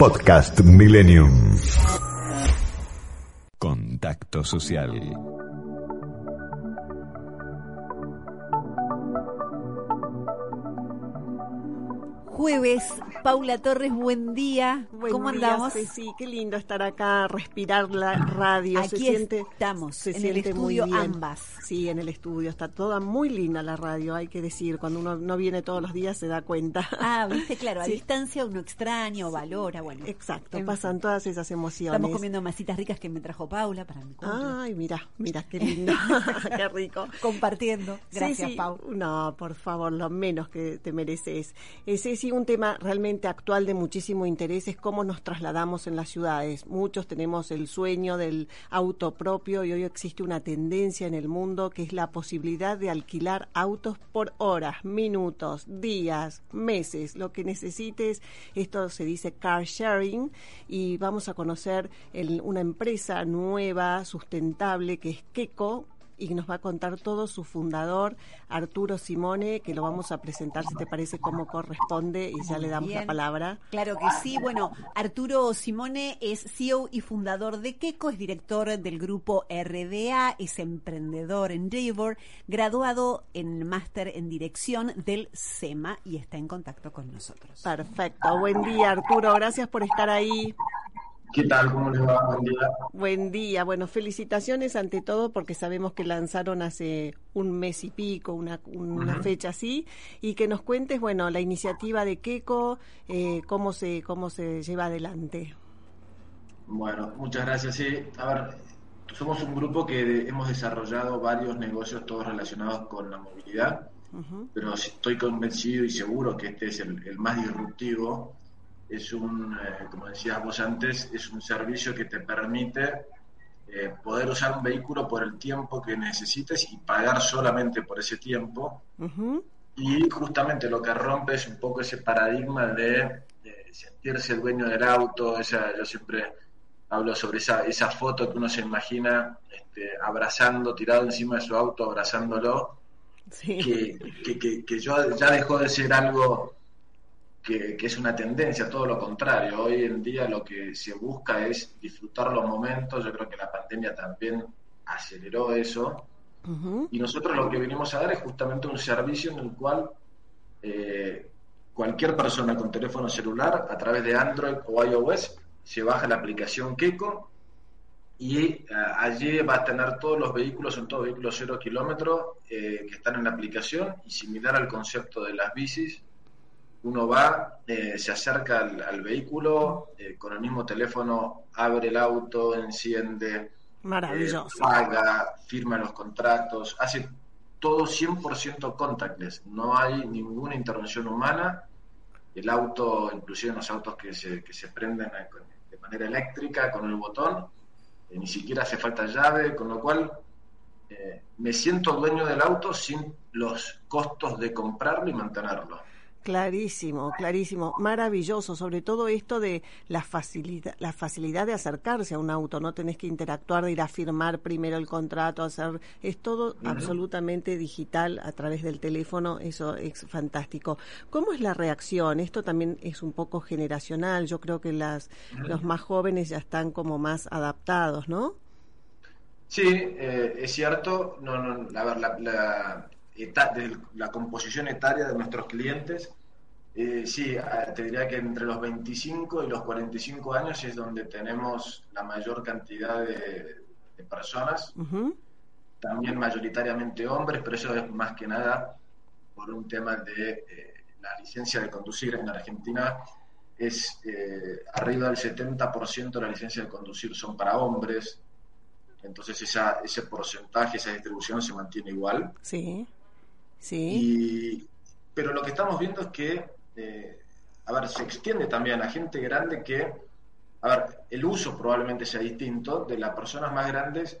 Podcast Millennium. Contacto social. Jueves, Paula Torres, buen día. Buen ¿Cómo día, andamos? Ceci, qué lindo estar acá, respirar la radio. se Aquí siente, estamos, se en el muy estudio bien. ambas. Sí, en el estudio. Está toda muy linda la radio, hay que decir. Cuando uno no viene todos los días se da cuenta. Ah, viste, claro, a Sí. distancia uno extraña o valora, bueno. Exacto, En pasan todas esas emociones. Estamos comiendo masitas ricas que me trajo Paula para mi cumple. Ay, mira, mira, qué lindo, qué rico. Compartiendo. Gracias, Ceci, Pau. No, por favor, lo menos que te mereces. Eh, Un tema realmente actual de muchísimo interés es cómo nos trasladamos en las ciudades. Muchos tenemos el sueño del auto propio y hoy existe una tendencia en el mundo que es la posibilidad de alquilar autos por horas, minutos, días, meses, lo que necesites. Esto se dice car sharing y vamos a conocer el- una empresa nueva, sustentable, que es Keko y nos va a contar todo su fundador, Arturo Simone, que lo vamos a presentar, si te parece, cómo corresponde, y ya le damos Bien. la palabra. Claro que sí. Bueno, Arturo Simone es CEO y fundador de Keco, es director del grupo RDA, es emprendedor en Endeavor, graduado en máster en dirección del SEMA y está en contacto con nosotros. Perfecto. Buen día, Arturo. Gracias por estar ahí. ¿Qué tal? ¿Cómo les va? Buen día. Buen día. Bueno, felicitaciones ante todo porque sabemos que lanzaron hace un mes y pico, una, una fecha así, y que nos cuentes, bueno, la iniciativa de Keko, eh, cómo se cómo se lleva adelante. Bueno, muchas gracias. Sí, a ver, somos un grupo que hemos desarrollado varios negocios, todos relacionados con la movilidad, pero estoy convencido y seguro que este es el, el más disruptivo. Es un, eh, como decías vos antes, es un servicio que te permite eh, poder usar un vehículo por el tiempo que necesites y pagar solamente por ese tiempo. Y justamente lo que rompe es un poco ese paradigma de, de sentirse el dueño del auto. Esa, yo siempre hablo sobre esa, esa foto que uno se imagina este, abrazando, tirado encima de su auto, abrazándolo, Sí. que, que, que, que yo- ya dejó de ser algo que, que es una tendencia, todo lo contrario. Hoy en día lo que se busca es disfrutar los momentos. Yo creo que la pandemia también aceleró eso. Y nosotros lo que venimos a dar es justamente un servicio en el cual eh, cualquier persona con teléfono celular a través de Android o iOS se baja la aplicación Keko y eh, allí va a tener todos los vehículos, son todos vehículos cero kilómetros eh, que están en la aplicación y similar al concepto de las bicis, uno va, eh, se acerca al, al vehículo, eh, con el mismo teléfono abre el auto, enciende, Maravilloso. eh, paga, firma los contratos, hace todo 100% contactless, no hay ninguna intervención humana, el auto, inclusive en los autos que se, que se prenden de manera eléctrica con el botón, eh, ni siquiera hace falta llave, con lo cual eh, me siento dueño del auto sin los costos de comprarlo y mantenerlo. Clarísimo, clarísimo, maravilloso, sobre todo esto de la facilidad, la facilidad de acercarse a un auto, no tenés que interactuar, de ir a firmar primero el contrato, hacer, es todo absolutamente digital a través del teléfono, eso es fantástico. ¿Cómo es la reacción? Esto también es un poco generacional, yo creo que las, los más jóvenes ya están como más adaptados, ¿no? Sí, eh, es cierto. No, no, a ver, la, la, eta- de la composición etaria de nuestros clientes, eh, sí, a- te diría que entre los 25 y los 45 años es donde tenemos la mayor cantidad de, de personas, también mayoritariamente hombres, pero eso es más que nada por un tema de eh, la licencia de conducir en Argentina. Es eh, arriba del 70% de la licencia de conducir son para hombres, entonces esa, ese porcentaje, esa distribución se mantiene igual. Sí, sí, Y, pero lo que estamos viendo es que, eh, a ver, se extiende también a gente grande que a ver, el uso probablemente sea distinto. De las personas más grandes,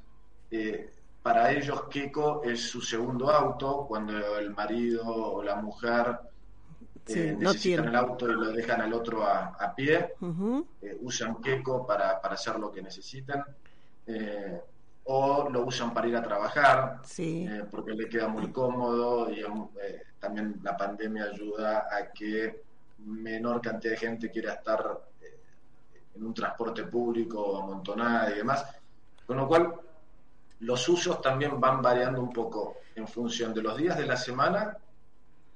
eh, para ellos Keiko es su segundo auto, cuando el marido o la mujer eh, necesitan el auto y lo dejan al otro a, pie, eh, usan Keiko para, para, hacer lo que necesitan. o lo usan para ir a trabajar, porque le queda muy cómodo y también la pandemia ayuda a que menor cantidad de gente quiera estar en un transporte público amontonada y demás. Con lo cual, los usos también van variando un poco en función de los días de la semana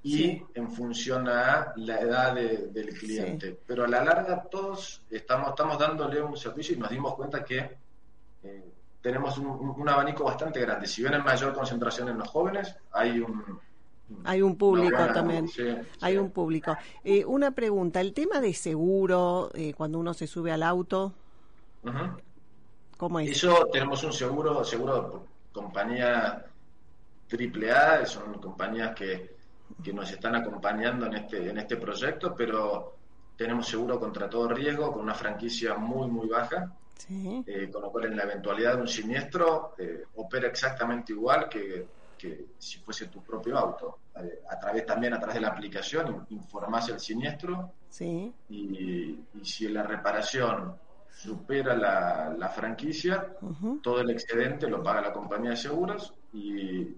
y en función a la edad del cliente. Pero a la larga todos estamos, estamos dándole un servicio y nos dimos cuenta que eh, tenemos un, abanico bastante grande. Si bien hay mayor concentración en los jóvenes, hay un, hay un público también. Hay un público. Eh, una pregunta, el tema de seguro, eh, cuando uno se sube al auto, ¿cómo es? Eso tenemos un seguro, seguro por compañía AAA, son compañías que, que nos están acompañando en este, en este proyecto, pero tenemos seguro contra todo riesgo, con una franquicia muy, muy baja. Eh, con lo cual en la eventualidad de un siniestro opera exactamente igual que si fuese tu propio auto. Eh, a través también a través de la aplicación informás el siniestro sí. y, si la reparación supera la, franquicia, todo el excedente lo paga la compañía de seguros y,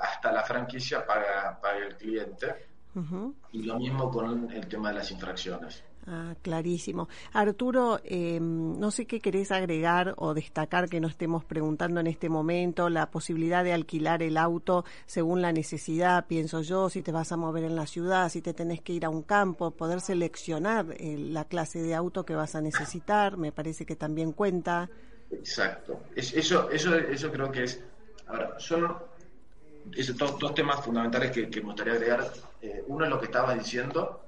hasta la franquicia paga, paga el cliente. Y lo mismo con el tema de las infracciones. Ah, clarísimo. Arturo, eh, no sé qué querés agregar o destacar que no estemos preguntando en este momento, la posibilidad de alquilar el auto según la necesidad, pienso yo, si te vas a mover en la ciudad, si te tenés que ir a un campo, poder seleccionar eh, la clase de auto que vas a necesitar, me parece que también cuenta. Exacto. eso, eso, eso creo que es. Ahora, son esos dos, temas fundamentales que, me gustaría agregar. Eh, uno es lo que estabas diciendo,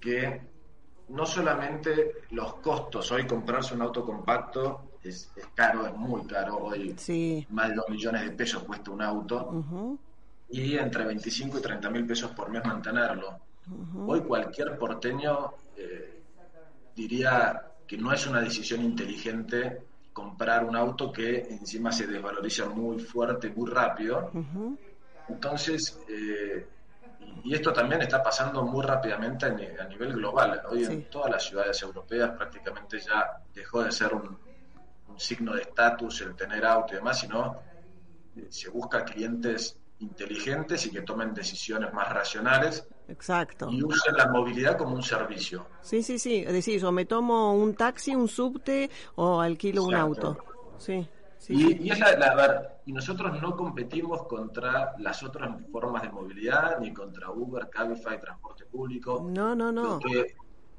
que no solamente los costos, hoy comprarse un auto compacto es, caro, es muy caro, hoy más de 2 millones de pesos cuesta un auto. Y entre 25 y 30 mil pesos por mes mantenerlo. Hoy cualquier porteño eh, diría que no es una decisión inteligente comprar un auto que encima se desvaloriza muy fuerte, muy rápido. Entonces, eh, y esto también está pasando muy rápidamente a, nivel global. Hoy en todas las ciudades europeas prácticamente ya dejó de ser un, signo de estatus el tener auto y demás, sino eh, se busca clientes inteligentes y que tomen decisiones más racionales. Exacto. Y usen la movilidad como un servicio. Sí, sí, sí. Es decir, yo me tomo un taxi, un subte o alquilo un auto. Sí y, es la, y nosotros no competimos contra las otras formas de movilidad, ni contra Uber, Cabify, transporte público. No, no, no. Porque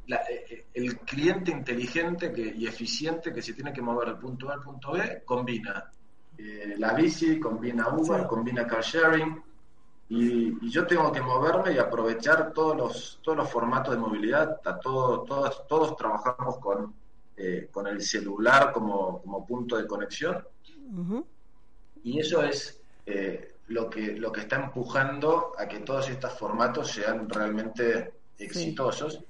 eh, eh, el cliente inteligente que, y eficiente que se tiene que mover del punto A al punto B combina eh, la bici, combina Uber, combina car sharing. Y, yo tengo que moverme y aprovechar todos los, todos los formatos de movilidad. Todo, todos, todos trabajamos con, con el celular como, como punto de conexión y eso es eh, lo, que, lo que está empujando a que todos estos formatos sean realmente exitosos.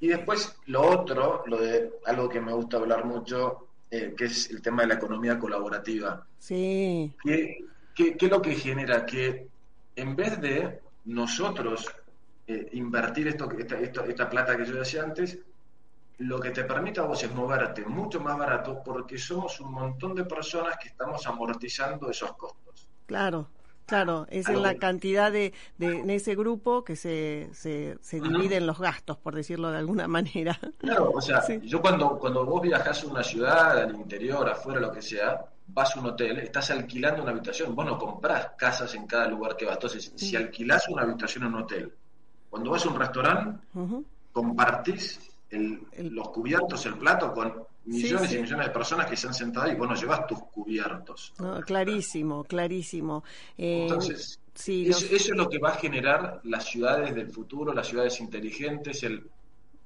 Y después lo otro, lo de algo que me gusta hablar mucho, eh, que es el tema de la economía colaborativa. Sí. ¿Qué, es lo que genera? Que en vez de nosotros eh, invertir esto, esta, esta plata que yo decía antes, lo que te permite a vos es moverte mucho más barato porque somos un montón de personas que estamos amortizando esos costos. Claro, claro, es en la cantidad de, de, en ese grupo que se, se, se dividen los gastos, por decirlo de alguna manera. Claro, o sea, yo cuando, cuando vos viajás a una ciudad, al interior, afuera, lo que sea, vas a un hotel, estás alquilando una habitación, vos no comprás casas en cada lugar que vas. Entonces, si alquilás una habitación en un hotel, cuando vas a un restaurante, compartís los cubiertos, el plato, con millones y millones de personas que se han sentado y bueno, llevas tus cubiertos. clarísimo, clarísimo. Eh, Entonces, eso, es lo que va a generar las ciudades del futuro, las ciudades inteligentes, el,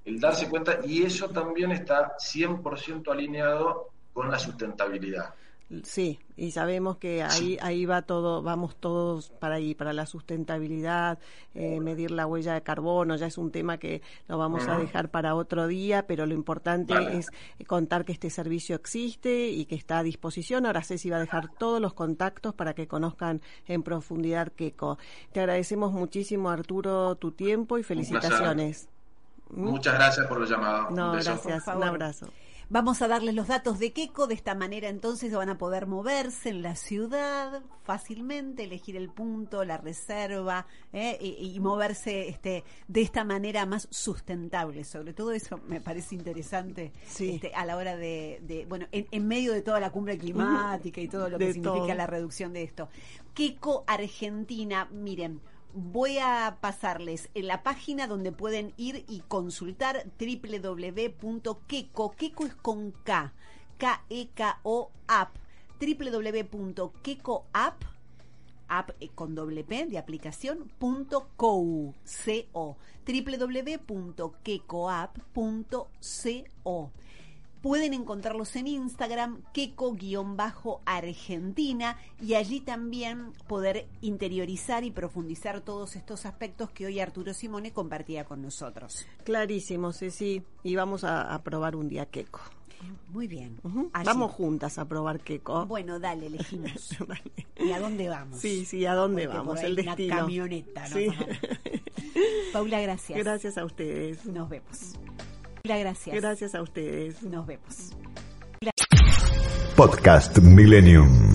el darse cuenta, y eso también está 100% alineado con la sustentabilidad. Sí, y sabemos que ahí ahí va todo, vamos todos para ahí, para la sustentabilidad, eh, medir la huella de carbono, ya es un tema que lo vamos a dejar para otro día, pero lo importante Vale. es contar que este servicio existe y que está a disposición. Ahora Ceci va a dejar todos los contactos para que conozcan en profundidad Queco. Te agradecemos muchísimo, Arturo, tu tiempo y felicitaciones. Muchas gracias por el llamado. No, Un gracias, un abrazo. Vamos a darles los datos de Queco, de esta manera entonces van a poder moverse en la ciudad fácilmente, elegir el punto, la reserva ¿eh? y, y moverse este, de esta manera más sustentable. Sobre todo eso me parece interesante Sí. este, a la hora de, de- bueno, en, en medio de toda la cumbre climática y todo lo que De significa todo. la reducción de esto. Queco Argentina, miren, voy a pasarles en la página donde pueden ir y consultar www.queco, Queco es con K, K-E-K-O app, app eh, con doble P de aplicación punto co, co www.quecoapp.co Pueden encontrarlos en Instagram, queco-argentina, y allí también poder interiorizar y profundizar todos estos aspectos que hoy Arturo Simone compartía con nosotros. Clarísimo, Ceci. Y vamos a, a probar un día queco. Muy bien. Vamos juntas a probar queco. Bueno, dale, elegimos. ¿Y a dónde vamos? Sí, sí, ¿a dónde Porque vamos? El una destino. camioneta, nos Sí. Paula, gracias. Gracias a ustedes. Nos vemos. Gracias. Gracias a ustedes. Nos vemos. Podcast Millennium.